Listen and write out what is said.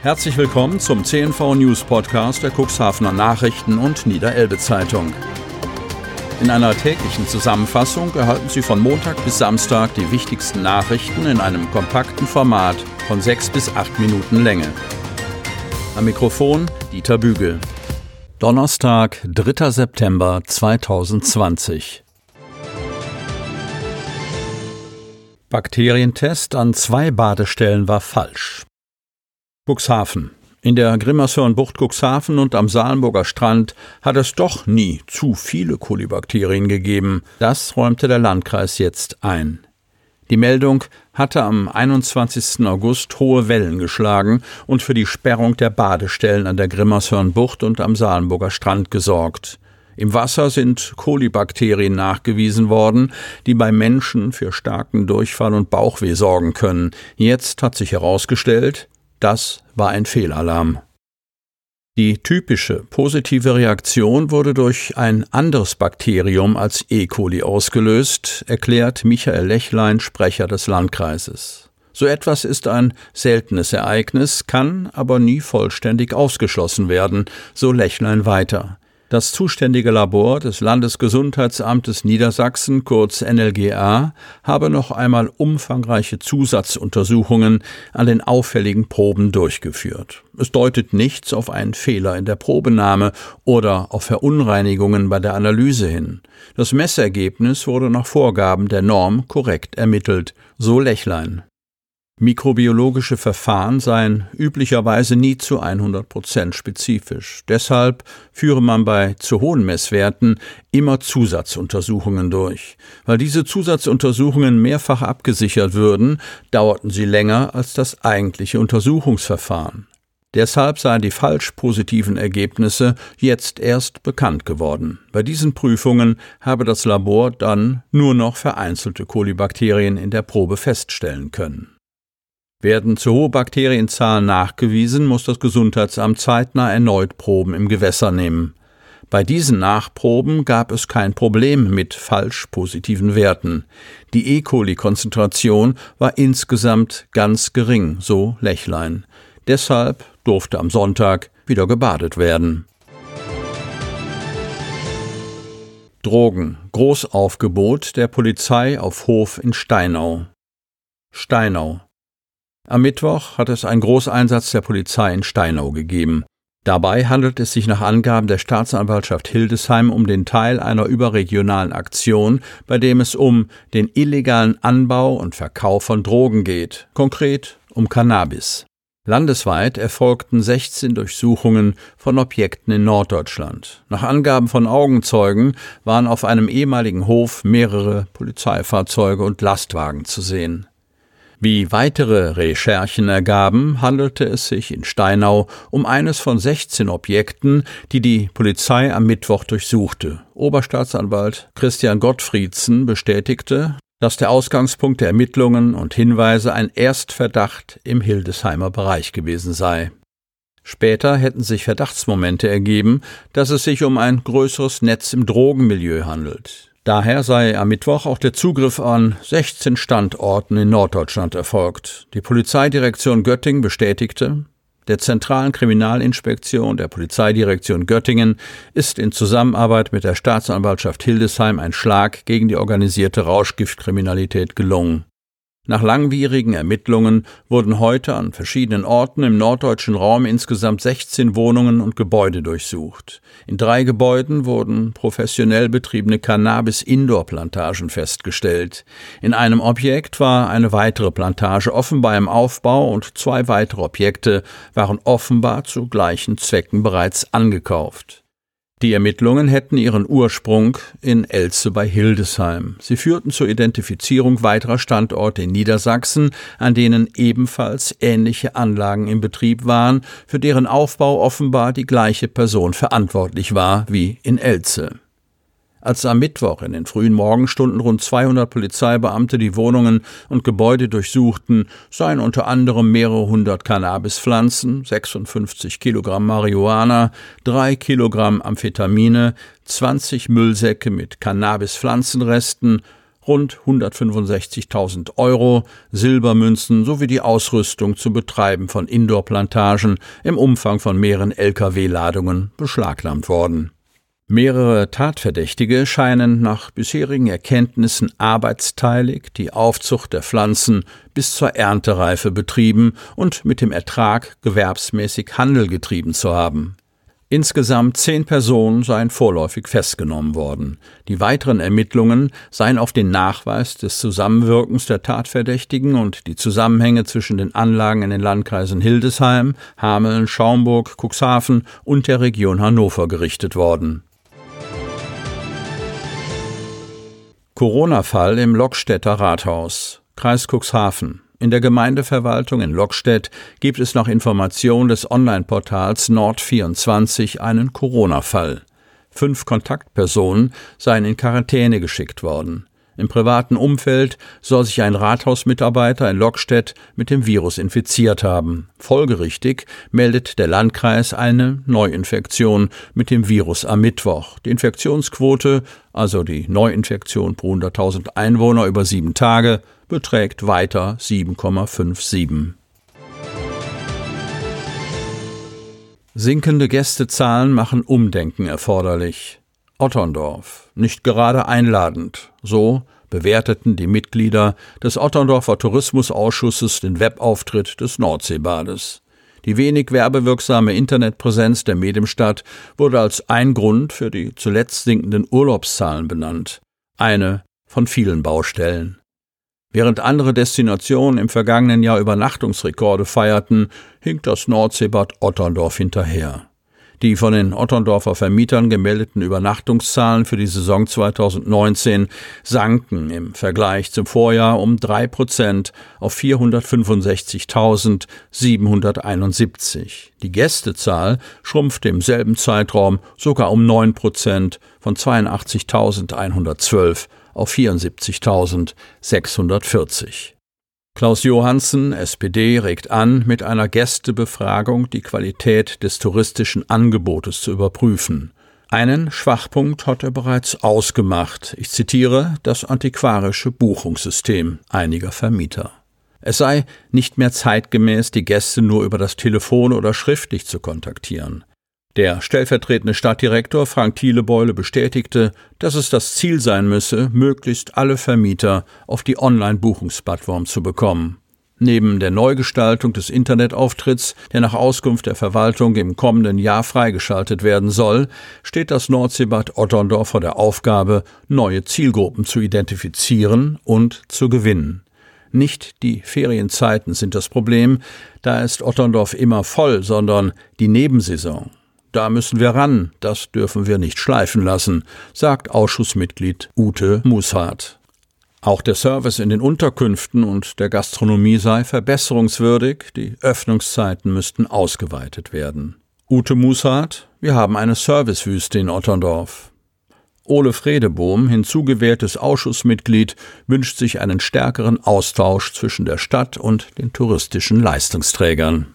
Herzlich willkommen zum CNV News Podcast der Cuxhavener Nachrichten und Niederelbe Zeitung. In einer täglichen Zusammenfassung erhalten Sie von Montag bis Samstag die wichtigsten Nachrichten in einem kompakten Format von sechs bis acht Minuten Länge. Am Mikrofon Dieter Bügel. Donnerstag, 3. September 2020. Bakterientest an zwei Badestellen war falsch. Cuxhaven. In der Grimmershörnbucht Cuxhaven und am Salenburger Strand hat es doch nie zu viele Kolibakterien gegeben. Das räumte der Landkreis jetzt ein. Die Meldung hatte am 21. August hohe Wellen geschlagen und für die Sperrung der Badestellen an der Grimmershörnbucht und am Salenburger Strand gesorgt. Im Wasser sind Kolibakterien nachgewiesen worden, die bei Menschen für starken Durchfall und Bauchweh sorgen können. Jetzt hat sich herausgestellt, das war ein Fehlalarm. Die typische positive Reaktion wurde durch ein anderes Bakterium als E. coli ausgelöst, erklärt Michael Lechlein, Sprecher des Landkreises. So etwas ist ein seltenes Ereignis, kann aber nie vollständig ausgeschlossen werden, so Lechlein weiter. Das zuständige Labor des Landesgesundheitsamtes Niedersachsen, kurz NLGA, habe noch einmal umfangreiche Zusatzuntersuchungen an den auffälligen Proben durchgeführt. Es deutet nichts auf einen Fehler in der Probenahme oder auf Verunreinigungen bei der Analyse hin. Das Messergebnis wurde nach Vorgaben der Norm korrekt ermittelt, so Lechlein. Mikrobiologische Verfahren seien üblicherweise nie zu 100 Prozent spezifisch. Deshalb führe man bei zu hohen Messwerten immer Zusatzuntersuchungen durch. Weil diese Zusatzuntersuchungen mehrfach abgesichert würden, dauerten sie länger als das eigentliche Untersuchungsverfahren. Deshalb seien die falsch positiven Ergebnisse jetzt erst bekannt geworden. Bei diesen Prüfungen habe das Labor dann nur noch vereinzelte Kolibakterien in der Probe feststellen können. Werden zu hohe Bakterienzahlen nachgewiesen, muss das Gesundheitsamt zeitnah erneut Proben im Gewässer nehmen. Bei diesen Nachproben gab es kein Problem mit falsch positiven Werten. Die E. coli-Konzentration war insgesamt ganz gering, so Lechlein. Deshalb durfte am Sonntag wieder gebadet werden. Drogen. Großaufgebot der Polizei auf Hof in Steinau. Steinau. Am Mittwoch hat es einen Großeinsatz der Polizei in Steinau gegeben. Dabei handelt es sich nach Angaben der Staatsanwaltschaft Hildesheim um den Teil einer überregionalen Aktion, bei dem es um den illegalen Anbau und Verkauf von Drogen geht, konkret um Cannabis. Landesweit erfolgten 16 Durchsuchungen von Objekten in Norddeutschland. Nach Angaben von Augenzeugen waren auf einem ehemaligen Hof mehrere Polizeifahrzeuge und Lastwagen zu sehen. Wie weitere Recherchen ergaben, handelte es sich in Steinau um eines von 16 Objekten, die die Polizei am Mittwoch durchsuchte. Oberstaatsanwalt Christian Gottfriedsen bestätigte, dass der Ausgangspunkt der Ermittlungen und Hinweise ein Erstverdacht im Hildesheimer Bereich gewesen sei. Später hätten sich Verdachtsmomente ergeben, dass es sich um ein größeres Netz im Drogenmilieu handelt. Daher sei am Mittwoch auch der Zugriff an 16 Standorten in Norddeutschland erfolgt. Die Polizeidirektion Göttingen bestätigte, der Zentralen Kriminalinspektion der Polizeidirektion Göttingen ist in Zusammenarbeit mit der Staatsanwaltschaft Hildesheim ein Schlag gegen die organisierte Rauschgiftkriminalität gelungen. Nach langwierigen Ermittlungen wurden heute an verschiedenen Orten im norddeutschen Raum insgesamt 16 Wohnungen und Gebäude durchsucht. In drei Gebäuden wurden professionell betriebene Cannabis-Indoor-Plantagen festgestellt. In einem Objekt war eine weitere Plantage offenbar im Aufbau und zwei weitere Objekte waren offenbar zu gleichen Zwecken bereits angekauft. Die Ermittlungen hätten ihren Ursprung in Elze bei Hildesheim. Sie führten zur Identifizierung weiterer Standorte in Niedersachsen, an denen ebenfalls ähnliche Anlagen im Betrieb waren, für deren Aufbau offenbar die gleiche Person verantwortlich war wie in Elze. Als am Mittwoch in den frühen Morgenstunden rund 200 Polizeibeamte die Wohnungen und Gebäude durchsuchten, seien unter anderem mehrere hundert Cannabispflanzen, 56 Kilogramm Marihuana, drei Kilogramm Amphetamine, 20 Müllsäcke mit Cannabispflanzenresten, rund 165.000 Euro, Silbermünzen sowie die Ausrüstung zum Betreiben von Indoor-Plantagen im Umfang von mehreren Lkw-Ladungen beschlagnahmt worden. Mehrere Tatverdächtige scheinen nach bisherigen Erkenntnissen arbeitsteilig die Aufzucht der Pflanzen bis zur Erntereife betrieben und mit dem Ertrag gewerbsmäßig Handel getrieben zu haben. Insgesamt zehn Personen seien vorläufig festgenommen worden. Die weiteren Ermittlungen seien auf den Nachweis des Zusammenwirkens der Tatverdächtigen und die Zusammenhänge zwischen den Anlagen in den Landkreisen Hildesheim, Hameln, Schaumburg, Cuxhaven und der Region Hannover gerichtet worden. Corona-Fall im Lockstädter Rathaus, Kreis Cuxhaven. In der Gemeindeverwaltung in Lockstedt gibt es nach Information des Online-Portals Nord24 einen Corona-Fall. Fünf Kontaktpersonen seien in Quarantäne geschickt worden. Im privaten Umfeld soll sich ein Rathausmitarbeiter in Lockstedt mit dem Virus infiziert haben. Folgerichtig meldet der Landkreis eine Neuinfektion mit dem Virus am Mittwoch. Die Infektionsquote, also die Neuinfektion pro 100.000 Einwohner über sieben Tage, beträgt weiter 7,57. Sinkende Gästezahlen machen Umdenken erforderlich. Otterndorf, nicht gerade einladend. So bewerteten die Mitglieder des Otterndorfer Tourismusausschusses den Webauftritt des Nordseebades. Die wenig werbewirksame Internetpräsenz der Medienstadt wurde als ein Grund für die zuletzt sinkenden Urlaubszahlen benannt. Eine von vielen Baustellen. Während andere Destinationen im vergangenen Jahr Übernachtungsrekorde feierten, hinkt das Nordseebad Otterndorf hinterher. Die von den Otterndorfer Vermietern gemeldeten Übernachtungszahlen für die Saison 2019 sanken im Vergleich zum Vorjahr um drei Prozent auf 465.771. Die Gästezahl schrumpfte im selben Zeitraum sogar um neun Prozent von 82.112 auf 74.640. Klaus Johansen, SPD, regt an, mit einer Gästebefragung die Qualität des touristischen Angebotes zu überprüfen. Einen Schwachpunkt hat er bereits ausgemacht. Ich zitiere das antiquarische Buchungssystem einiger Vermieter. Es sei nicht mehr zeitgemäß, die Gäste nur über das Telefon oder schriftlich zu kontaktieren. Der stellvertretende Stadtdirektor Frank Thielebeule bestätigte, dass es das Ziel sein müsse, möglichst alle Vermieter auf die Online-Buchungsplattform zu bekommen. Neben der Neugestaltung des Internetauftritts, der nach Auskunft der Verwaltung im kommenden Jahr freigeschaltet werden soll, steht das Nordseebad Otterndorf vor der Aufgabe, neue Zielgruppen zu identifizieren und zu gewinnen. Nicht die Ferienzeiten sind das Problem, da ist Otterndorf immer voll, sondern die Nebensaison. Da müssen wir ran, das dürfen wir nicht schleifen lassen, sagt Ausschussmitglied Ute Mushardt. Auch der Service in den Unterkünften und der Gastronomie sei verbesserungswürdig, die Öffnungszeiten müssten ausgeweitet werden. Ute Mushardt, wir haben eine Servicewüste in Otterndorf. Ole Fredebohm, hinzugewähltes Ausschussmitglied, wünscht sich einen stärkeren Austausch zwischen der Stadt und den touristischen Leistungsträgern.